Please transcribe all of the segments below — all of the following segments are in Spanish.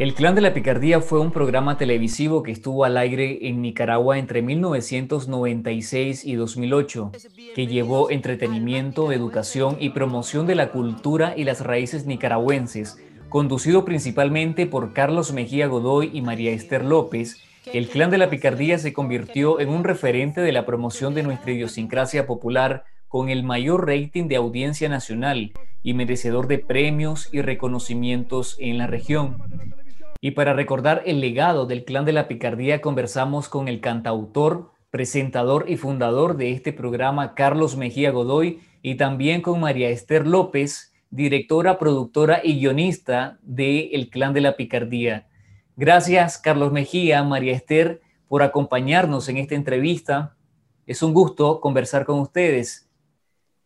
El Clan de la Picardía fue un programa televisivo que estuvo al aire en Nicaragua entre 1996 y 2008, que llevó entretenimiento, educación y promoción de la cultura y las raíces nicaragüenses, conducido principalmente por Carlos Mejía Godoy y María Esther López. El Clan de la Picardía se convirtió en un referente de la promoción de nuestra idiosincrasia popular con el mayor rating de audiencia nacional y merecedor de premios y reconocimientos en la región. Y para recordar el legado del Clan de la Picardía conversamos con el cantautor, presentador y fundador de este programa, Carlos Mejía Godoy, y también con María Esther López, directora, productora y guionista de El Clan de la Picardía. Gracias, Carlos Mejía, María Esther, por acompañarnos en esta entrevista. Es un gusto conversar con ustedes.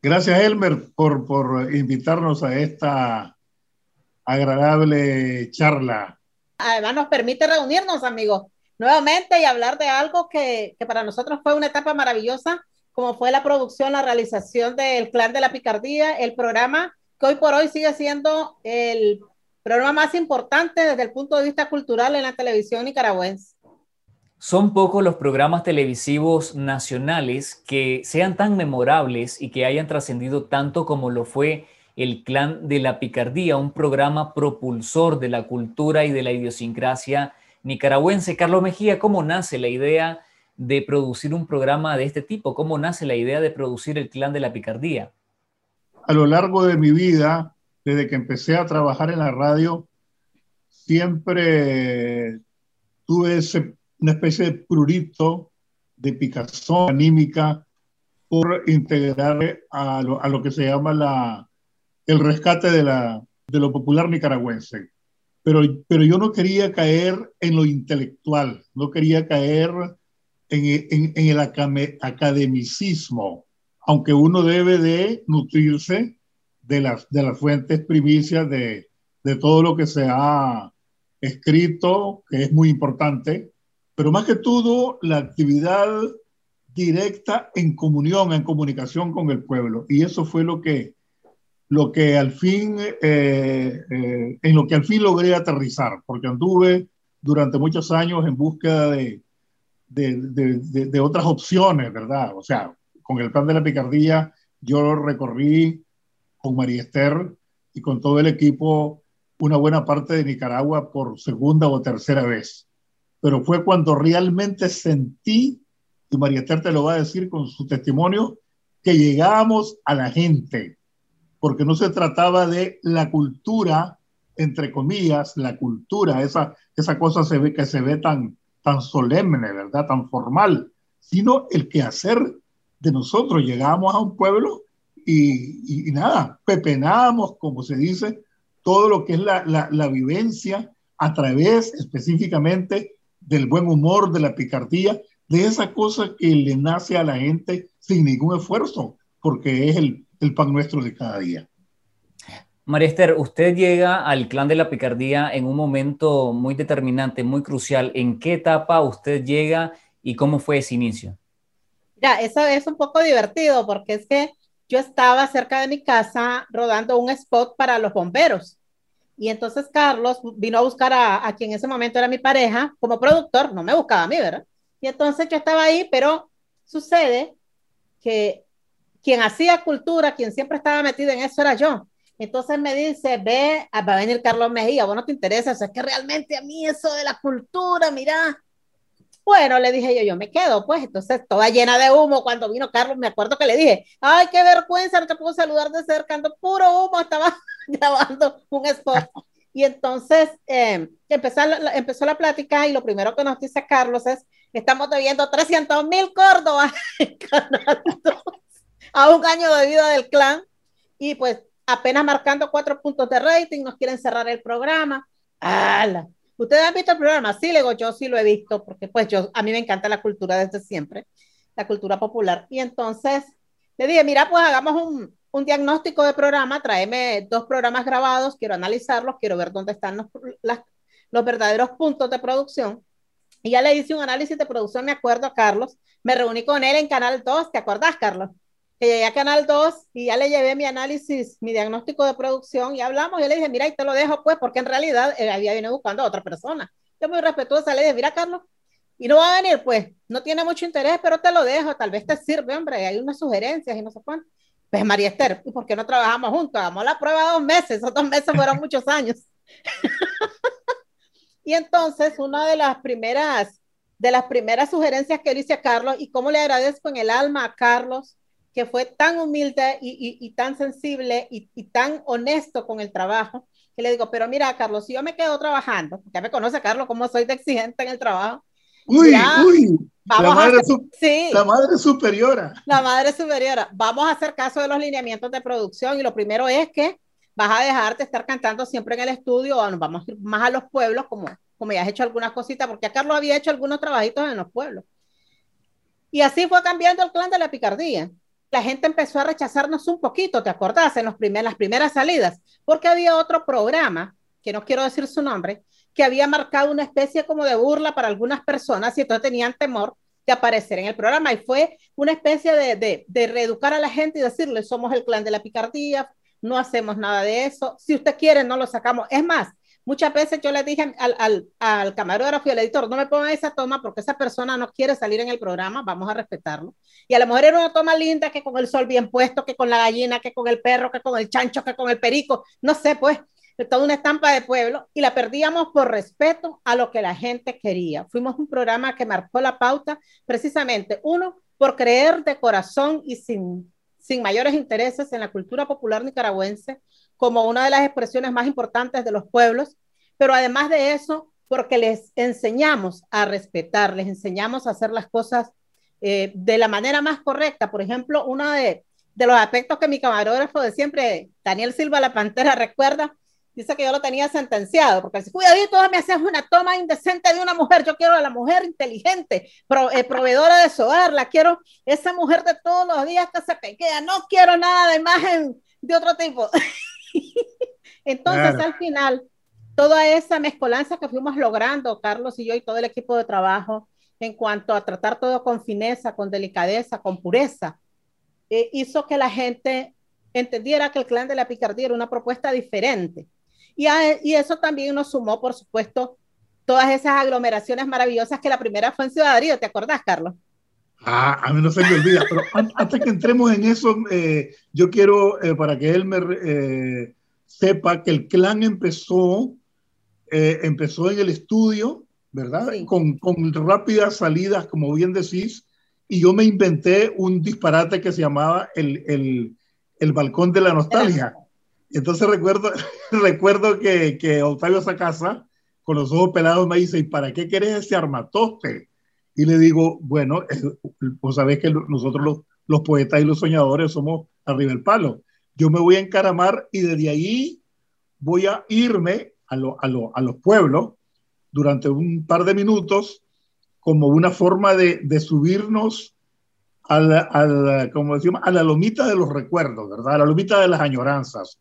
Gracias, Elmer, por, por invitarnos a esta agradable charla además nos permite reunirnos, amigos, nuevamente y hablar de algo que, que, para nosotros fue una etapa maravillosa, como fue la producción, la realización del Clan de la Picardía, el programa que hoy por hoy sigue siendo el programa más importante desde el punto de vista cultural en la televisión nicaragüense. Son pocos los programas televisivos nacionales que sean tan memorables y que hayan trascendido tanto como lo fue el Clan de la Picardía, un programa propulsor de la cultura y de la idiosincrasia nicaragüense. Carlos Mejía, ¿cómo nace la idea de producir un programa de este tipo? ¿Cómo nace la idea de producir el Clan de la Picardía? A lo largo de mi vida, desde que empecé a trabajar en la radio, siempre tuve una especie de prurito de picazón anímica por integrar a lo que se llama la, el rescate de, la, de lo popular nicaragüense. Pero, pero yo no quería caer en lo intelectual, no quería caer en, en, el academicismo, aunque uno debe de nutrirse de las, de las fuentes primicias de, de todo lo que se ha escrito, que es muy importante, pero más que todo la actividad directa en comunión, en comunicación con el pueblo. Y eso fue lo que lo que al fin, eh, eh, en lo que al fin logré aterrizar, porque anduve durante muchos años en búsqueda de, de, de, otras opciones, ¿verdad? O sea, con el plan de la picardía yo recorrí con María Esther y con todo el equipo una buena parte de Nicaragua por segunda o tercera vez. Pero fue cuando realmente sentí, y María Esther te lo va a decir con su testimonio, que llegamos a la gente, porque no se trataba de la cultura, entre comillas, la cultura, esa, esa cosa se ve que se ve tan, tan solemne, ¿verdad? Tan formal, sino el quehacer de nosotros. Llegamos a un pueblo y, y, nada, pepenamos, como se dice, todo lo que es la, la, la vivencia a través específicamente del buen humor, de la picardía, de esa cosa que le nace a la gente sin ningún esfuerzo, porque es el, el pan nuestro de cada día. María Esther, usted llega al clan de la picardía en un momento muy determinante, muy crucial. ¿En qué etapa usted llega y cómo fue ese inicio? Ya, eso es un poco divertido porque es que yo estaba cerca de mi casa rodando un spot para los bomberos. Y entonces Carlos vino a buscar a, a quien en ese momento era mi pareja como productor, no me buscaba a mí, ¿verdad? Y entonces yo estaba ahí, pero sucede que quien hacía cultura, quien siempre estaba metido en eso era yo. Entonces me dice, ve, ah, va a venir Carlos Mejía, vos no te interesa, o sea, es que realmente a mí eso de la cultura, mira. Bueno, le dije yo, yo me quedo, pues, entonces toda llena de humo, cuando vino Carlos, me acuerdo que le dije, ay, qué vergüenza, no te puedo saludar de cerca, ando puro humo, estaba grabando un spot. Y entonces eh, empezó, empezó la plática y lo primero que nos dice Carlos es, estamos debiendo 300 mil Córdoba en Canal 2 a un año de vida del clan y pues apenas marcando cuatro puntos de rating, nos quieren cerrar el programa. ¡Hala! ¿Ustedes han visto el programa? Sí, le digo, yo sí lo he visto, porque pues yo, a mí me encanta la cultura desde siempre, la cultura popular. Y entonces le dije, mira, pues hagamos un, un diagnóstico de programa, tráeme dos programas grabados, quiero analizarlos, quiero ver dónde están los, los verdaderos puntos de producción. Y ya le hice un análisis de producción, me acuerdo, Carlos. Me reuní con él en Canal 2, ¿te acuerdas, Carlos? Que llegué a Canal 2 y ya le llevé mi análisis, mi diagnóstico de producción y hablamos. Y le dije, mira, y te lo dejo, pues, porque en realidad él había venido buscando a otra persona. Yo muy respetuosa le dije, mira, Carlos, y no va a venir, pues, no tiene mucho interés, pero te lo dejo, tal vez te sirve, hombre, hay unas sugerencias y no sé cuánto. Pues, María Esther, ¿y por qué no trabajamos juntos? Hagamos la prueba dos meses, esos dos meses fueron muchos años. y entonces, una de las primeras, de las primeras sugerencias que le hice a Carlos, y cómo le agradezco en el alma a Carlos, que fue tan humilde y, y, tan sensible y, y, tan honesto con el trabajo, que le digo, pero mira, Carlos, si yo me quedo trabajando, ya me conoce, Carlos, cómo soy de exigente en el trabajo. Uy, uy, vamos la, madre sí, la madre superiora. La madre superiora. Vamos a hacer caso de los lineamientos de producción y lo primero es que vas a dejarte estar cantando siempre en el estudio o nos vamos a ir más a los pueblos como, como ya has hecho algunas cositas, porque a Carlos había hecho algunos trabajitos en los pueblos. Y así fue cambiando el clan de la picardía la gente empezó a rechazarnos un poquito, ¿te acordás? En los las primeras salidas, porque había otro programa, que no quiero decir su nombre, que había marcado una especie como de burla para algunas personas y entonces tenían temor de aparecer en el programa y fue una especie de, de, de reeducar a la gente y decirle, somos el clan de la picardía, no hacemos nada de eso, si usted quiere no lo sacamos. Es más, Muchas veces yo le dije al, al, al, camarógrafo y al editor, no me pongan esa toma porque esa persona no quiere salir en el programa, vamos a respetarlo. Y a lo mejor era una toma linda que con el sol bien puesto, que con la gallina, que con el perro, que con el chancho, que con el perico, no sé, pues, toda una estampa de pueblo y la perdíamos por respeto a lo que la gente quería. Fuimos un programa que marcó la pauta precisamente, uno, por creer de corazón y sin, sin mayores intereses en la cultura popular nicaragüense, como una de las expresiones más importantes de los pueblos, pero además de eso, porque les enseñamos a respetar, les enseñamos a hacer las cosas eh, de la manera más correcta. Por ejemplo, uno de, de, los aspectos que mi camarógrafo de siempre, Daniel Silva La Pantera, recuerda, dice que yo lo tenía sentenciado, porque dice, cuidadito, me haces una toma indecente de una mujer, yo quiero a la mujer inteligente, eh, proveedora de su hogar, la quiero, esa mujer de todos los días que se pequea, no quiero nada de imagen de otro tipo. Entonces, al final, toda esa mezcolanza que fuimos logrando, Carlos y yo y todo el equipo de trabajo, en cuanto a tratar todo con fineza, con delicadeza, con pureza, eh, hizo que la gente entendiera que el clan de la picardía era una propuesta diferente. Y, y eso también nos sumó, por supuesto, todas esas aglomeraciones maravillosas que la primera fue en Ciudad ¿te acordás, Carlos? Ah, a mí no se me olvida, pero antes que entremos en eso, eh, yo quiero, eh, para que él me eh, sepa que el clan empezó, empezó en el estudio, ¿verdad? Con, con, rápidas salidas, como bien decís, y yo me inventé un disparate que se llamaba el, el, el balcón de la nostalgia. Y entonces recuerdo, recuerdo que, que Octavio Sacasa, con los ojos pelados, me dice, ¿y para qué querés ese armatoste? Y le digo, bueno, vos sabés que nosotros los, poetas y los soñadores somos arriba del palo. Yo me voy a encaramar y desde ahí voy a irme a, lo, a, lo, a los pueblos durante un par de minutos como una forma de, de subirnos a la, a la, como decimos, a la lomita de los recuerdos, ¿verdad? A la lomita de las añoranzas.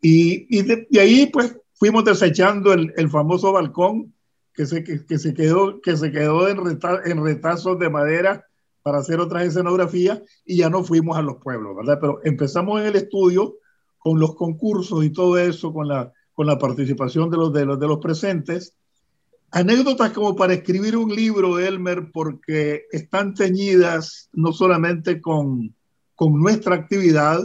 Y, y de, de, ahí, pues, fuimos desechando el, el famoso balcón que se, que, se quedó, que se quedó en, en retazos de madera para hacer otras escenografías y ya no fuimos a los pueblos, ¿verdad? Pero empezamos en el estudio con los concursos y todo eso, con la, con la participación de los, de los, de los presentes. Anécdotas como para escribir un libro, Elmer, porque están teñidas no solamente con, con nuestra actividad,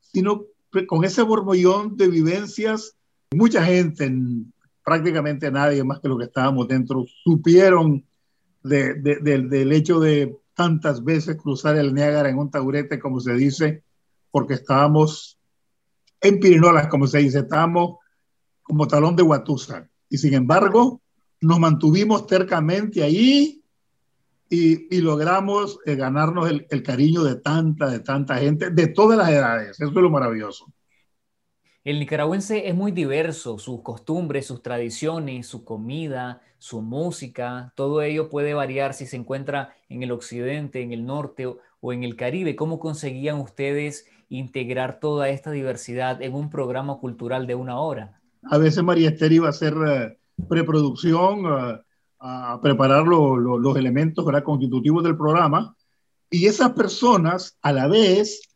sino con ese borbollón de vivencias. Mucha gente en, prácticamente nadie más que los que estábamos dentro supieron de, de, del hecho de tantas veces cruzar el Niágara en un taburete, como se dice, porque estábamos en Pirinolas, como se dice, estábamos como talón de Guatusa. Y sin embargo, nos mantuvimos tercamente ahí y, y logramos eh, ganarnos el, el, cariño de tanta, de tanta gente, de todas las edades. Eso es lo maravilloso. El nicaragüense es muy diverso, sus costumbres, sus tradiciones, su comida, su música, todo ello puede variar si se encuentra en el occidente, en el norte o, en el Caribe. ¿Cómo conseguían ustedes integrar toda esta diversidad en un programa cultural de una hora? A veces María Esther iba a hacer eh, preproducción, eh, a preparar los elementos constitutivos del programa Y esas personas, a la vez,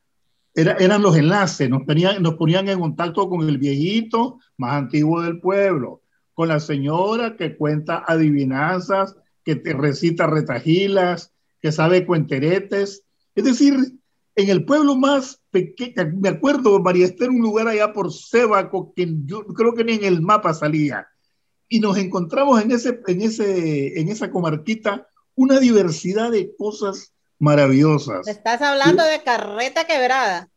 eran los enlaces, nos, ponían, en contacto con el viejito más antiguo del pueblo, con la señora que cuenta adivinanzas, que te recita retajilas, que sabe cuenteretes. Es decir, en el pueblo más pequeño, me acuerdo, María Esther, un lugar allá por Sebaco, que yo creo que ni en el mapa salía. Y nos encontramos en, ese, en, ese, en esa comarquita una diversidad de cosas maravillosas. Estás hablando de carreta quebrada.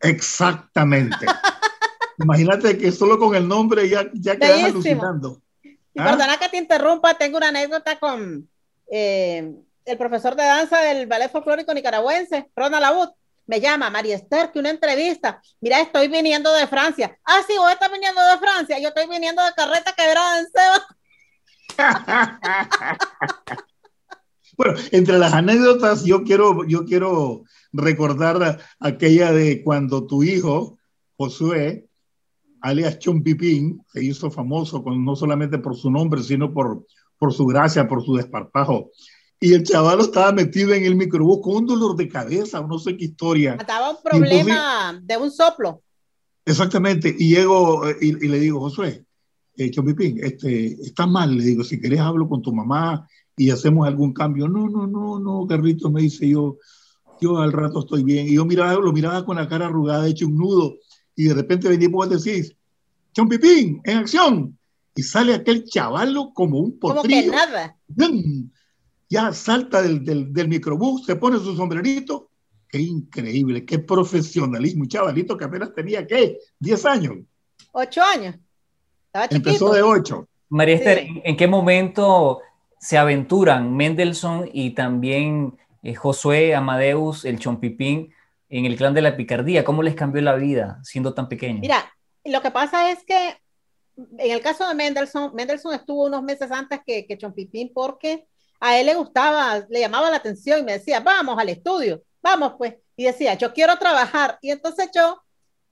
Exactamente. Imagínate que solo con el nombre ya, ya quedas alucinando. Y ¿Ah? perdona que te interrumpa, tengo una anécdota con eh, el profesor de danza del Ballet Folclórico Nicaragüense, Ronald Abud. Me llama, María Esther, que una entrevista. Mira, estoy viniendo de Francia. Ah, sí, vos estás viniendo de Francia. Yo estoy viniendo de carreta quebrada en Seba. Bueno, entre las anécdotas, yo quiero, yo quiero recordar aquella de cuando tu hijo, Josué, alias Chompipín, se hizo famoso con, no solamente por su nombre, sino por, por su gracia, por su desparpajo. Y el chaval estaba metido en el microbús con un dolor de cabeza, no sé qué historia. Estaba un problema de un soplo. Exactamente. Y llego y, le digo, Josué, eh, Chompipín, este, está mal. Le digo, si querés hablo con tu mamá y hacemos algún cambio. No, no, no, no, Carrito, me dice yo, yo al rato estoy bien. Y yo miraba, lo miraba con la cara arrugada, hecho un nudo, y de repente venía y decís, Chompipín, en acción. Y sale aquel chavalo como un potrillo. Como que nada. Ya salta del, del, del microbús, se pone su sombrerito. Qué increíble, qué profesionalismo. Un chavalito que apenas tenía, ¿qué? 10 años. 8 años. Estaba. Empezó de 8. María Esther, ¿en qué momento se aventuran Mendelssohn y también eh, Josué Amadeus, el Chompipín, en el clan de la picardía? ¿Cómo les cambió la vida siendo tan pequeños? Mira, lo que pasa es que en el caso de Mendelssohn, Mendelssohn estuvo unos meses antes que, que Chompipín porque a él le gustaba, le llamaba la atención y me decía, vamos al estudio, vamos pues. Y decía, yo quiero trabajar. Y entonces yo,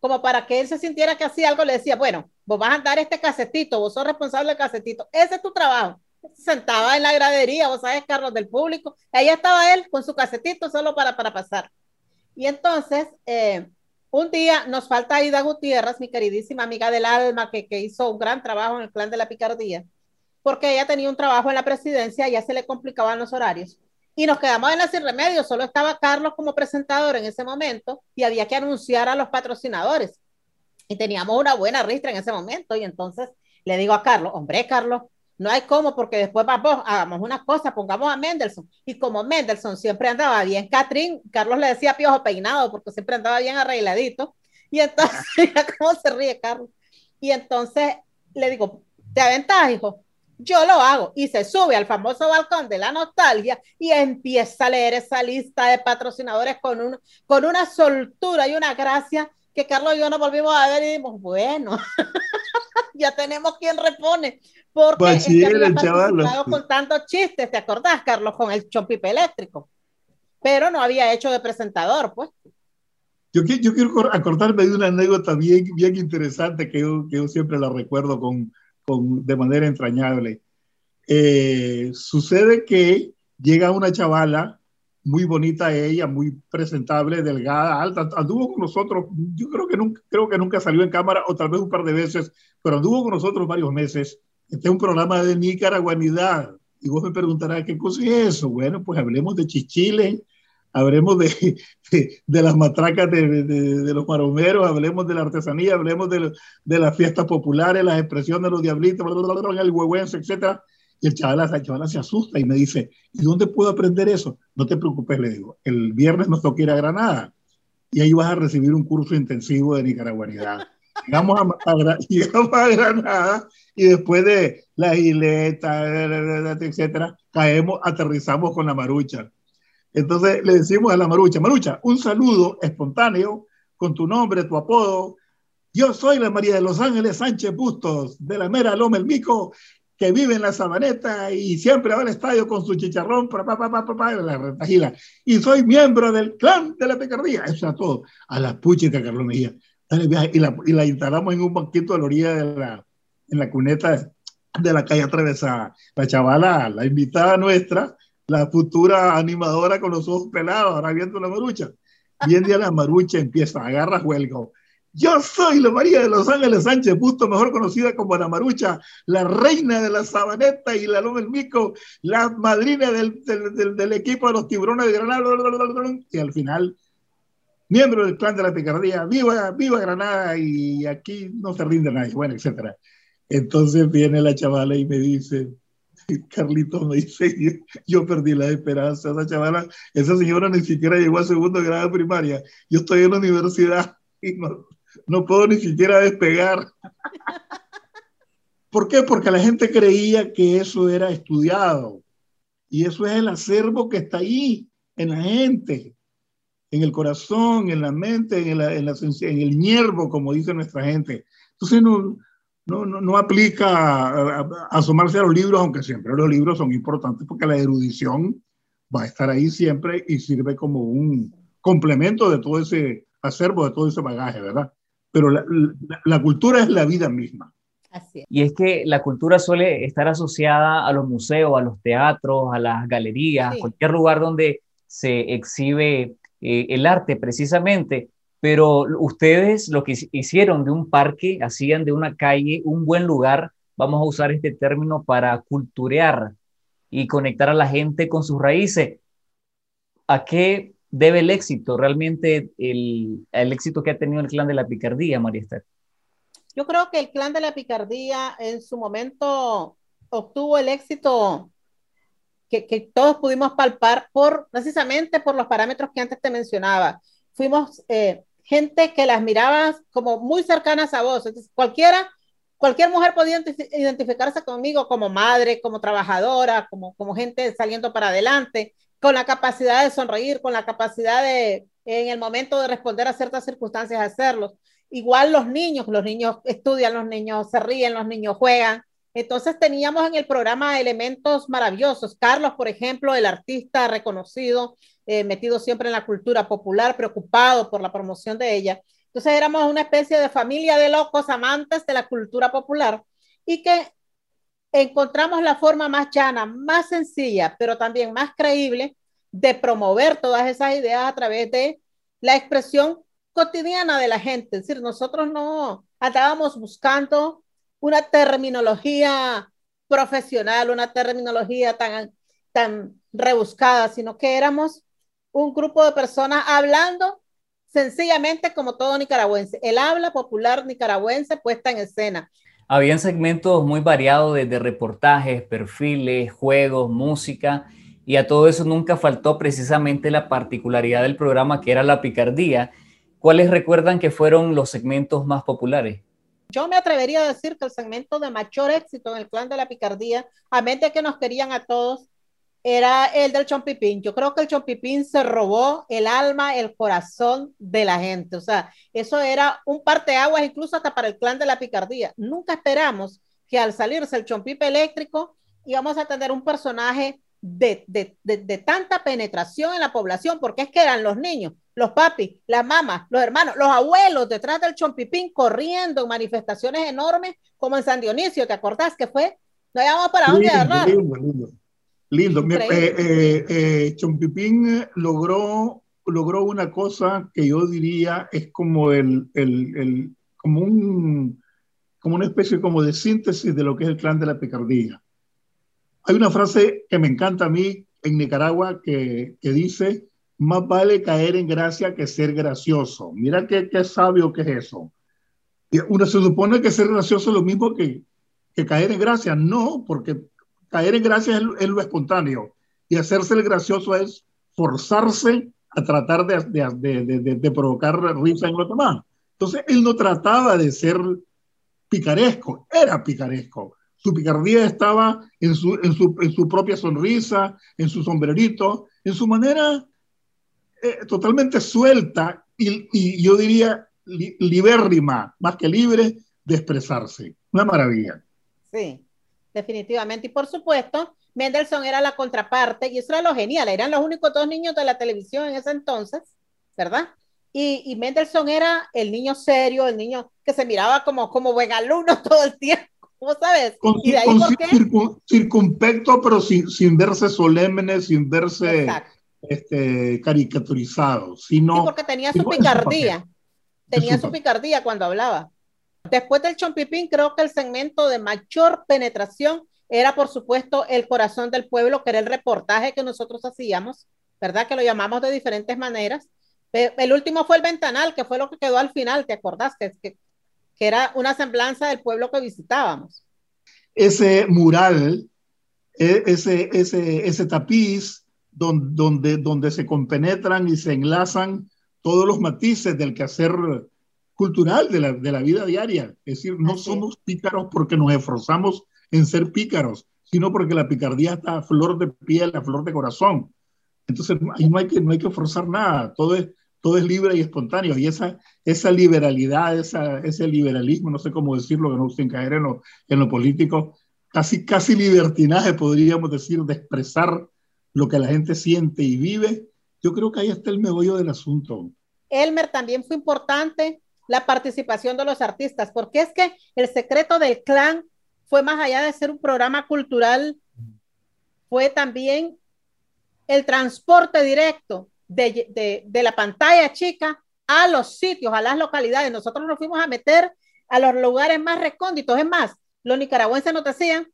como para que él se sintiera que hacía algo, le decía, bueno, vos vas a dar este casetito, vos sos responsable del casetito, ese es tu trabajo sentaba en la gradería, vos sabes, Carlos, del público. Ahí estaba él con su casetito solo para, para pasar. Y entonces, eh, un día nos falta Ida Gutiérrez, mi queridísima amiga del alma, que, que hizo un gran trabajo en el clan de la picardía, porque ella tenía un trabajo en la presidencia, ya se le complicaban los horarios. Y nos quedamos en la sin remedio, solo estaba Carlos como presentador en ese momento y había que anunciar a los patrocinadores. Y teníamos una buena ristra en ese momento. Y entonces le digo a Carlos, hombre, Carlos, no hay cómo, porque después vamos, hagamos una cosa, pongamos a Mendelssohn. Y como Mendelssohn siempre andaba bien, Catrín, Carlos le decía piojo peinado, porque siempre andaba bien arregladito. Y entonces, mira cómo se ríe Carlos. Y entonces le digo, ¿te aventas, hijo? Yo lo hago. Y se sube al famoso balcón de la nostalgia y empieza a leer esa lista de patrocinadores con, un, con una soltura y una gracia que Carlos y yo nos volvimos a ver y dijimos, bueno, ya tenemos quien repone. Porque pues el chaval, con tantos chistes, ¿te acordás, Carlos, con el chompipe eléctrico? Pero no había hecho de presentador, pues. Yo, yo quiero acordarme de una anécdota bien, bien interesante que yo, que yo siempre la recuerdo con, con, de manera entrañable. Eh, sucede que llega una chavala muy bonita ella, muy presentable, delgada, alta, anduvo con nosotros, yo creo que nunca, creo que nunca salió en cámara, o tal vez un par de veces, pero anduvo con nosotros varios meses. Este es un programa de nicaraguanidad. Y vos me preguntarás, ¿qué cosa es eso? Bueno, pues hablemos de chichile, hablemos de, de, las matracas de, de, los maromeros, hablemos de la artesanía, hablemos de, las fiestas populares, las expresiones de los diablitos, el huehuense, etc. Y el chaval, la chavala se asusta y me dice, ¿y dónde puedo aprender eso? No te preocupes, le digo, el viernes nos toca ir a Granada y ahí vas a recibir un curso intensivo de. Llegamos a, llegamos a Granada y después de la isleta, etcétera, caemos, aterrizamos con la marucha. Entonces le decimos a la marucha, marucha, un saludo espontáneo con tu nombre, tu apodo. Yo soy la María de los Ángeles Sánchez Bustos, de la mera Loma El Mico, que vive en la sabaneta y siempre va al estadio con su chicharrón, pa, pa, pa, pa, la retajila. Y soy miembro del clan de la picardía. Eso es todo. A la puchita, Carlos Mejía. Y la, y la instalamos en un banquito a la orilla de la, en la cuneta de la calle atravesada. La chavala, la invitada nuestra, la futura animadora con los ojos pelados, ahora viendo la marucha. Viene a la marucha, empieza, agarra juego. Yo soy la María de los Ángeles Sánchez Busto, mejor conocida como la Marucha, la reina de la sabaneta y la loma del mico, la madrina del, del, del, equipo de los tiburones de Granada, y al final, miembro del clan de la picardía, viva, viva Granada y aquí no se rinde nadie, bueno, etcétera. Entonces viene la chavala y me dice, Carlitos me dice, yo, yo, perdí la esperanza, esa chavala, esa señora ni siquiera llegó a segundo grado de primaria, yo estoy en la universidad y no, no puedo ni siquiera despegar. ¿Por qué? Porque la gente creía que eso era estudiado. Y eso es el acervo que está ahí, en la gente, en el corazón, en la mente, en, la, en, el hierbo, como dice nuestra gente. Entonces no, no, no, no aplica a, a, asomarse a los libros, aunque siempre los libros son importantes porque la erudición va a estar ahí siempre y sirve como un complemento de todo ese acervo, de todo ese bagaje, ¿verdad? Pero la, la, la cultura es la vida misma. Así es. Y es que la cultura suele estar asociada a los museos, a los teatros, a las galerías, sí. cualquier lugar donde se exhibe eh, el arte precisamente. Pero ustedes lo que hicieron de un parque, hacían de una calle un buen lugar, vamos a usar este término para culturear y conectar a la gente con sus raíces. ¿A qué debe el éxito, realmente el, el, éxito que ha tenido el clan de la picardía, María Esther? Yo creo que el clan de la picardía en su momento obtuvo el éxito que, que todos pudimos palpar por precisamente por los parámetros que antes te mencionaba. Fuimos eh, gente que las miraba como muy cercanas a vos. Cualquiera, cualquier mujer podía identificarse conmigo como madre, como trabajadora, como, como gente saliendo para adelante con la capacidad de sonreír, con la capacidad de, en el momento de responder a ciertas circunstancias, hacerlo. Igual los niños, los niños estudian, los niños se ríen, los niños juegan. Entonces teníamos en el programa elementos maravillosos. Carlos, por ejemplo, el artista reconocido, eh, metido siempre en la cultura popular, preocupado por la promoción de ella. Entonces éramos una especie de familia de locos amantes de la cultura popular y que encontramos la forma más llana, más sencilla, pero también más creíble de promover todas esas ideas a través de la expresión cotidiana de la gente. Es decir, nosotros no andábamos buscando una terminología profesional, una terminología tan, tan rebuscada, sino que éramos un grupo de personas hablando sencillamente como todo nicaragüense. El habla popular nicaragüense puesta en escena. Habían segmentos muy variados desde reportajes, perfiles, juegos, música, y a todo eso nunca faltó precisamente la particularidad del programa que era la picardía. ¿Cuáles recuerdan que fueron los segmentos más populares? Yo me atrevería a decir que el segmento de mayor éxito en el clan de la picardía, a mente que nos querían a todos, era el del chompipín. Yo creo que el chompipín se robó el alma, el corazón de la gente. O sea, eso era un parteaguas incluso hasta para el clan de la picardía. Nunca esperamos que al salirse el chompipe eléctrico íbamos a tener un personaje de, de, de, de, tanta penetración en la población, porque es que eran los niños, los papis, las mamás, los hermanos, los abuelos detrás del chompipín corriendo en manifestaciones enormes, como en San Dionisio, ¿te acordás que fue? No habíamos para dónde agarrar. Lindo. Eh, eh, eh, Chompipín logró, logró una cosa que yo diría es como, el, el, el, como, un, como una especie como de síntesis de lo que es el clan de la picardía. Hay una frase que me encanta a mí en Nicaragua que, que dice, más vale caer en gracia que ser gracioso. Mira qué, qué sabio que es eso. Uno se supone que ser gracioso es lo mismo que, que caer en gracia. No, porque caer en gracia es, lo espontáneo y hacerse el gracioso es forzarse a tratar de, de, de, de, provocar risa en los demás. Entonces, él no trataba de ser picaresco, era picaresco. Su picardía estaba en su, en su, en su propia sonrisa, en su sombrerito, en su manera eh, totalmente suelta y, yo diría li, libérrima, más que libre, de expresarse. Una maravilla. Sí definitivamente. Y por supuesto, Mendelssohn era la contraparte y eso era lo genial, eran los únicos dos niños de la televisión en ese entonces, ¿verdad? Y, y Mendelssohn era el niño serio, el niño que se miraba como, como buen alumno todo el tiempo. ¿Vos sabes? Con, ¿Y de ahí por qué? circun- circunspecto, pero sin, sin verse solemne, sin verse Exacto. este, caricaturizado, sino Sí, porque tenía su picardía. Tenía su picardía cuando hablaba. Después del Chompipín, creo que el segmento de mayor penetración era, por supuesto, El Corazón del Pueblo, que era el reportaje que nosotros hacíamos, ¿verdad? Que lo llamamos de diferentes maneras. El último fue El Ventanal, que fue lo que quedó al final, ¿te acordás? Que, que, que era una semblanza del pueblo que visitábamos. ese mural, e- ese, ese, ese tapiz donde, donde, donde se compenetran y se enlazan todos los matices del quehacer cultural de la, de la vida diaria. Es decir, no somos pícaros porque nos esforzamos en ser pícaros, sino porque la picardía está a flor de piel, a flor de corazón. Entonces, ahí no hay que, no hay que forzar nada, todo es, todo es libre y espontáneo. Y esa, esa liberalidad, esa, ese liberalismo, no sé cómo decirlo, que no sin caer en lo, en lo político, casi, casi libertinaje, podríamos decir, de expresar lo que la gente siente y vive. Yo creo que ahí está el meollo del asunto. Elmer también fue importante la participación de los artistas, porque es que el secreto del clan fue más allá de ser un programa cultural, fue también el transporte directo de, de, la pantalla chica a los sitios, a las localidades. Nosotros nos fuimos a meter a los lugares más recónditos. Es más, los nicaragüenses nos decían,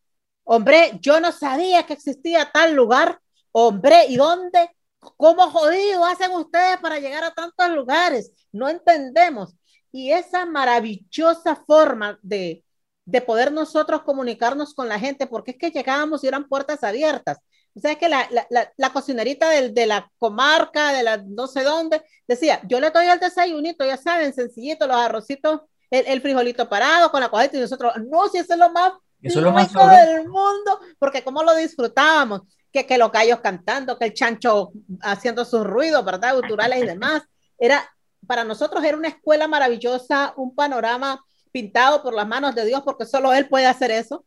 hombre, yo no sabía que existía tal lugar, hombre, ¿y dónde? ¿Cómo jodido hacen ustedes para llegar a tantos lugares? No entendemos. Y esa maravillosa forma de, de poder nosotros comunicarnos con la gente, porque es que llegábamos y eran puertas abiertas. O sea, es que la, la, la, la cocinerita de, de, la comarca, de la no sé dónde, decía, yo le doy el desayunito, ya saben, sencillito, los arrocitos, el, el frijolito parado con la cojita y nosotros, no, si eso es lo más eso es lo más del mundo, porque cómo lo disfrutábamos, que, que los gallos cantando, que el chancho haciendo sus ruidos, ¿verdad? Culturales y demás. Era, para nosotros era una escuela maravillosa, un panorama pintado por las manos de Dios, porque solo Él puede hacer eso.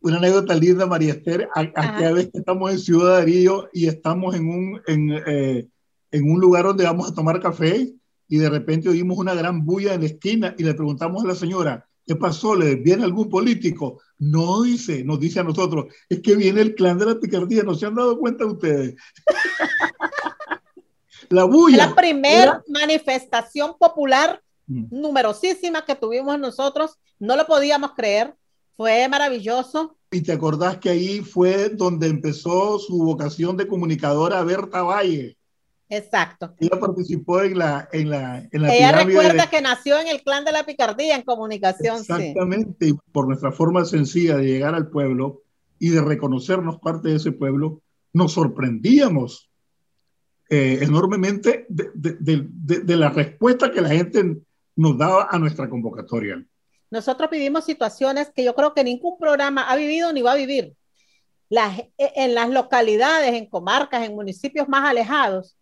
Una anécdota linda, María Esther, aquella vez que estamos en Ciudad Darío y estamos en un, en, eh, en un lugar donde vamos a tomar café y de repente oímos una gran bulla en la esquina y le preguntamos a la señora, ¿qué pasó? ¿Le viene algún político? No dice, nos dice a nosotros, es que viene el clan de la picardía, ¿no se han dado cuenta ustedes? la bulla. La primera era... manifestación popular mm. numerosísima que tuvimos nosotros, no lo podíamos creer, fue maravilloso. Y te acordás que ahí fue donde empezó su vocación de comunicadora Berta Valle. Exacto. Ella participó en la, en la, en la Ella recuerda de... que nació en el clan de la picardía en comunicación. Exactamente, sí. y por nuestra forma sencilla de llegar al pueblo y de reconocernos parte de ese pueblo, nos sorprendíamos eh, enormemente de, de, de, de, la respuesta que la gente nos daba a nuestra convocatoria. Nosotros vivimos situaciones que yo creo que ningún programa ha vivido ni va a vivir. Las, en las localidades, en comarcas, en municipios más alejados,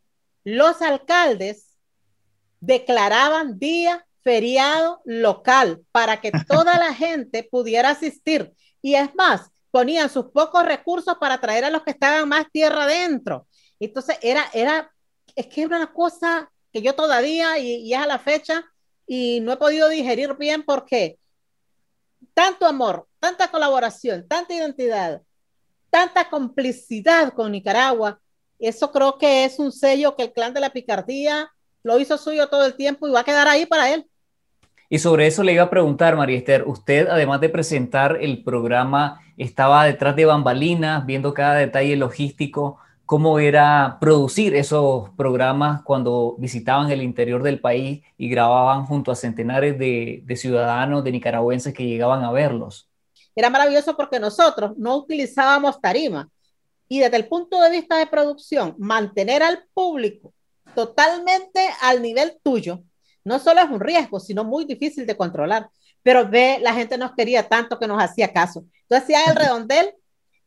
los alcaldes declaraban día feriado local para que toda la gente pudiera asistir. Y es más, ponían sus pocos recursos para traer a los que estaban más tierra adentro. Entonces, era, era, es que era una cosa que yo todavía, y, y es a la fecha, y no he podido digerir bien porque tanto amor, tanta colaboración, tanta identidad, tanta complicidad con Nicaragua, eso creo que es un sello que el clan de la picardía lo hizo suyo todo el tiempo y va a quedar ahí para él. Y sobre eso le iba a preguntar, María Esther, usted además de presentar el programa, estaba detrás de bambalinas, viendo cada detalle logístico, cómo era producir esos programas cuando visitaban el interior del país y grababan junto a centenares de, de ciudadanos, de nicaragüenses que llegaban a verlos. Era maravilloso porque nosotros no utilizábamos tarima, y desde el punto de vista de producción, mantener al público totalmente al nivel tuyo, no solo es un riesgo, sino muy difícil de controlar. Pero ve, la gente nos quería tanto que nos hacía caso. Entonces hacían el redondel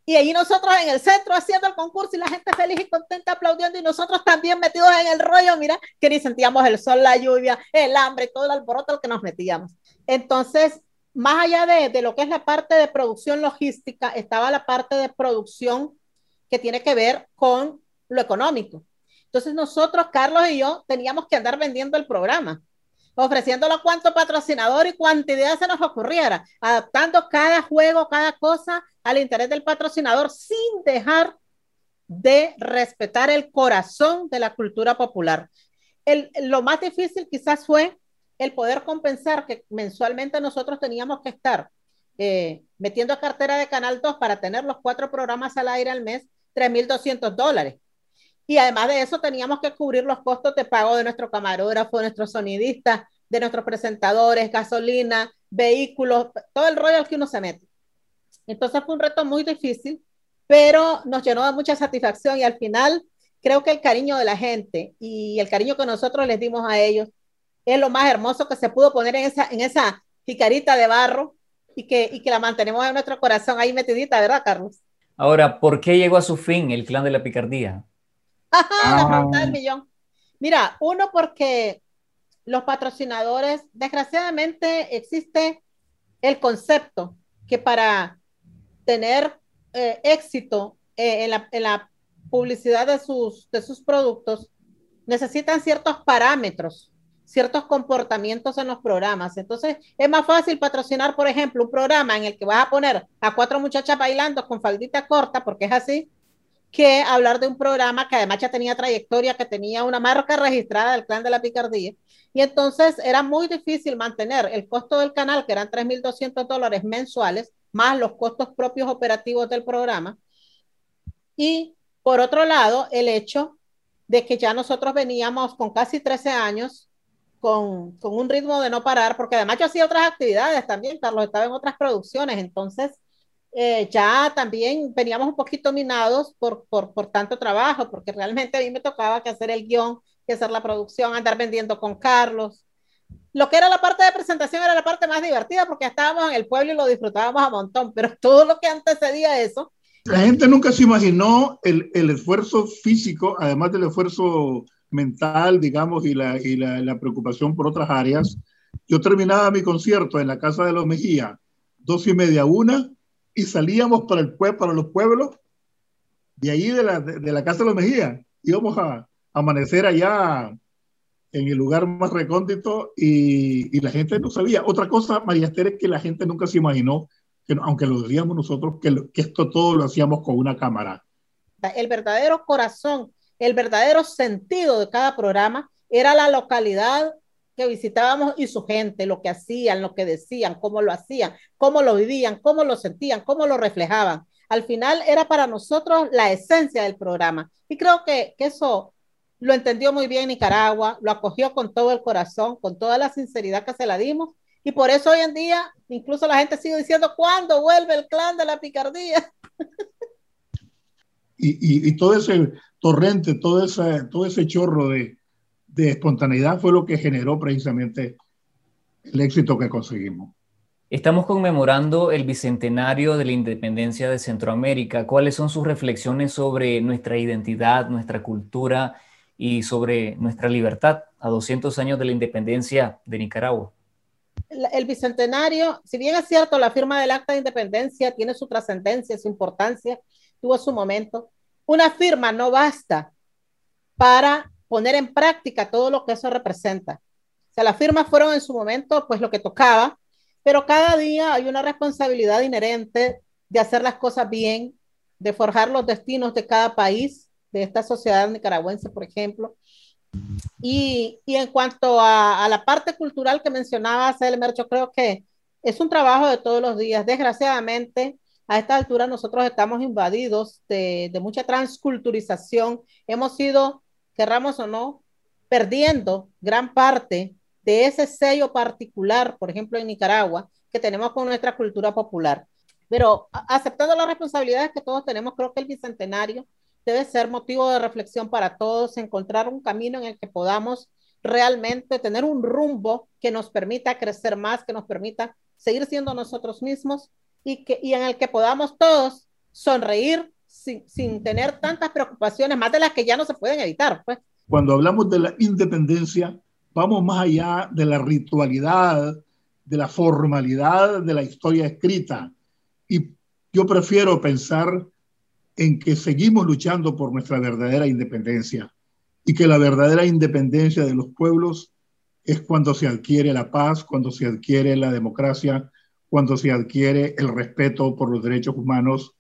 y allí nosotros en el centro haciendo el concurso y la gente feliz y contenta aplaudiendo y nosotros también metidos en el rollo, mira, que ni sentíamos el sol, la lluvia, el hambre, todo el alboroto al que nos metíamos. Entonces, más allá de, de lo que es la parte de producción logística, estaba la parte de producción que tiene que ver con lo económico. Entonces nosotros, Carlos y yo, teníamos que andar vendiendo el programa. Ofreciéndolo cuanto patrocinador y cuánta idea se nos ocurriera, adaptando cada juego, cada cosa al interés del patrocinador sin dejar de respetar el corazón de la cultura popular. Lo más difícil quizás fue el poder compensar que mensualmente nosotros teníamos que estar eh, metiendo a cartera de Canal 2 para tener los cuatro programas al aire al mes, 3.200 dólares. Y además de eso teníamos que cubrir los costos de pago de nuestro camarógrafo, de nuestros sonidistas, de nuestros presentadores, gasolina, vehículos, todo el rollo al que uno se mete. Entonces fue un reto muy difícil, pero nos llenó de mucha satisfacción y al final creo que el cariño de la gente y el cariño que nosotros les dimos a ellos es lo más hermoso que se pudo poner en esa, en esa jicarita de barro y que, y que la mantenemos en nuestro corazón ahí metidita, ¿verdad, Carlos? Ahora, ¿por qué llegó a su fin el clan de la picardía? La pregunta del millón. Mira, uno porque los patrocinadores, desgraciadamente existe el concepto que para tener eh, éxito eh, en, la, en, la, publicidad de sus, de sus productos, necesitan ciertos parámetros, ciertos comportamientos en los programas. Entonces, es más fácil patrocinar, por ejemplo, un programa en el que vas a poner a cuatro muchachas bailando con faldita corta, porque es así, que hablar de un programa que además ya tenía trayectoria, que tenía una marca registrada del clan de la picardía. Y entonces era muy difícil mantener el costo del canal, que eran 3.200 dólares mensuales, más los costos propios operativos del programa. Y por otro lado, el hecho de que ya nosotros veníamos con casi 13 años, con, con un ritmo de no parar, porque además yo hacía otras actividades también, Carlos estaba en otras producciones, entonces eh, ya también veníamos un poquito minados por, por, por, tanto trabajo, porque realmente a mí me tocaba que hacer el guion, que hacer la producción, andar vendiendo con Carlos. Lo que era la parte de presentación era la parte más divertida porque estábamos en el pueblo y lo disfrutábamos a montón, pero todo lo que antecedía eso. La gente nunca se imaginó el, el esfuerzo físico, además del esfuerzo mental, digamos, y, la, y la, la preocupación por otras áreas. Yo terminaba mi concierto en la Casa de los Mejía, dos y media, una, y salíamos para, el, para los pueblos de ahí de la, de, la Casa de los Mejía. Íbamos a, amanecer allá en el lugar más recóndito y, y, la gente no sabía. Otra cosa, María Esther, es que la gente nunca se imaginó, que, aunque lo decíamos nosotros, que, que esto todo lo hacíamos con una cámara. El verdadero corazón, el verdadero sentido de cada programa era la localidad visitábamos y su gente, lo que hacían, lo que decían, cómo lo hacían, cómo lo vivían, cómo lo sentían, cómo lo reflejaban. Al final era para nosotros la esencia del programa. Y creo que, eso lo entendió muy bien Nicaragua, lo acogió con todo el corazón, con toda la sinceridad que se la dimos. Y por eso hoy en día, incluso la gente sigue diciendo, ¿cuándo vuelve el clan de la picardía? Y, y, y todo ese torrente, todo ese, todo ese chorro de, de espontaneidad fue lo que generó precisamente el éxito que conseguimos. Estamos conmemorando el bicentenario de la independencia de Centroamérica. ¿Cuáles son sus reflexiones sobre nuestra identidad, nuestra cultura y sobre nuestra libertad a 200 años de la independencia de Nicaragua? El bicentenario, si bien es cierto, la firma del acta de independencia tiene su trascendencia, su importancia, tuvo su momento, una firma no basta para poner en práctica todo lo que eso representa. O sea, las firmas fueron en su momento pues lo que tocaba, pero cada día hay una responsabilidad inherente de hacer las cosas bien, de forjar los destinos de cada país, de esta sociedad nicaragüense, por ejemplo. Y, y en cuanto a, a, la parte cultural que mencionaba Selmer, yo creo que es un trabajo de todos los días. Desgraciadamente, a esta altura nosotros estamos invadidos de, de mucha transculturización. Hemos sido querramos o no, perdiendo gran parte de ese sello particular, por ejemplo, en Nicaragua, que tenemos con nuestra cultura popular. Pero aceptando las responsabilidades que todos tenemos, creo que el bicentenario debe ser motivo de reflexión para todos, encontrar un camino en el que podamos realmente tener un rumbo que nos permita crecer más, que nos permita seguir siendo nosotros mismos y, que, y en el que podamos todos sonreír, sin, sin, tener tantas preocupaciones, más de las que ya no se pueden evitar. Pues. Cuando hablamos de la independencia, vamos más allá de la ritualidad, de la formalidad de la historia escrita. Y yo prefiero pensar en que seguimos luchando por nuestra verdadera independencia y que la verdadera independencia de los pueblos es cuando se adquiere la paz, cuando se adquiere la democracia, cuando se adquiere el respeto por los derechos humanos.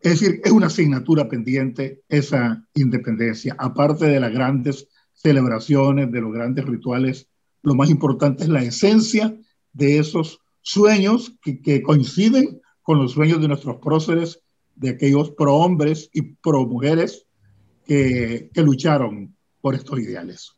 Es decir, es una asignatura pendiente esa independencia, aparte de las grandes celebraciones, de los grandes rituales, lo más importante es la esencia de esos sueños que, coinciden con los sueños de nuestros próceres, de aquellos pro hombres y pro mujeres que lucharon por estos ideales.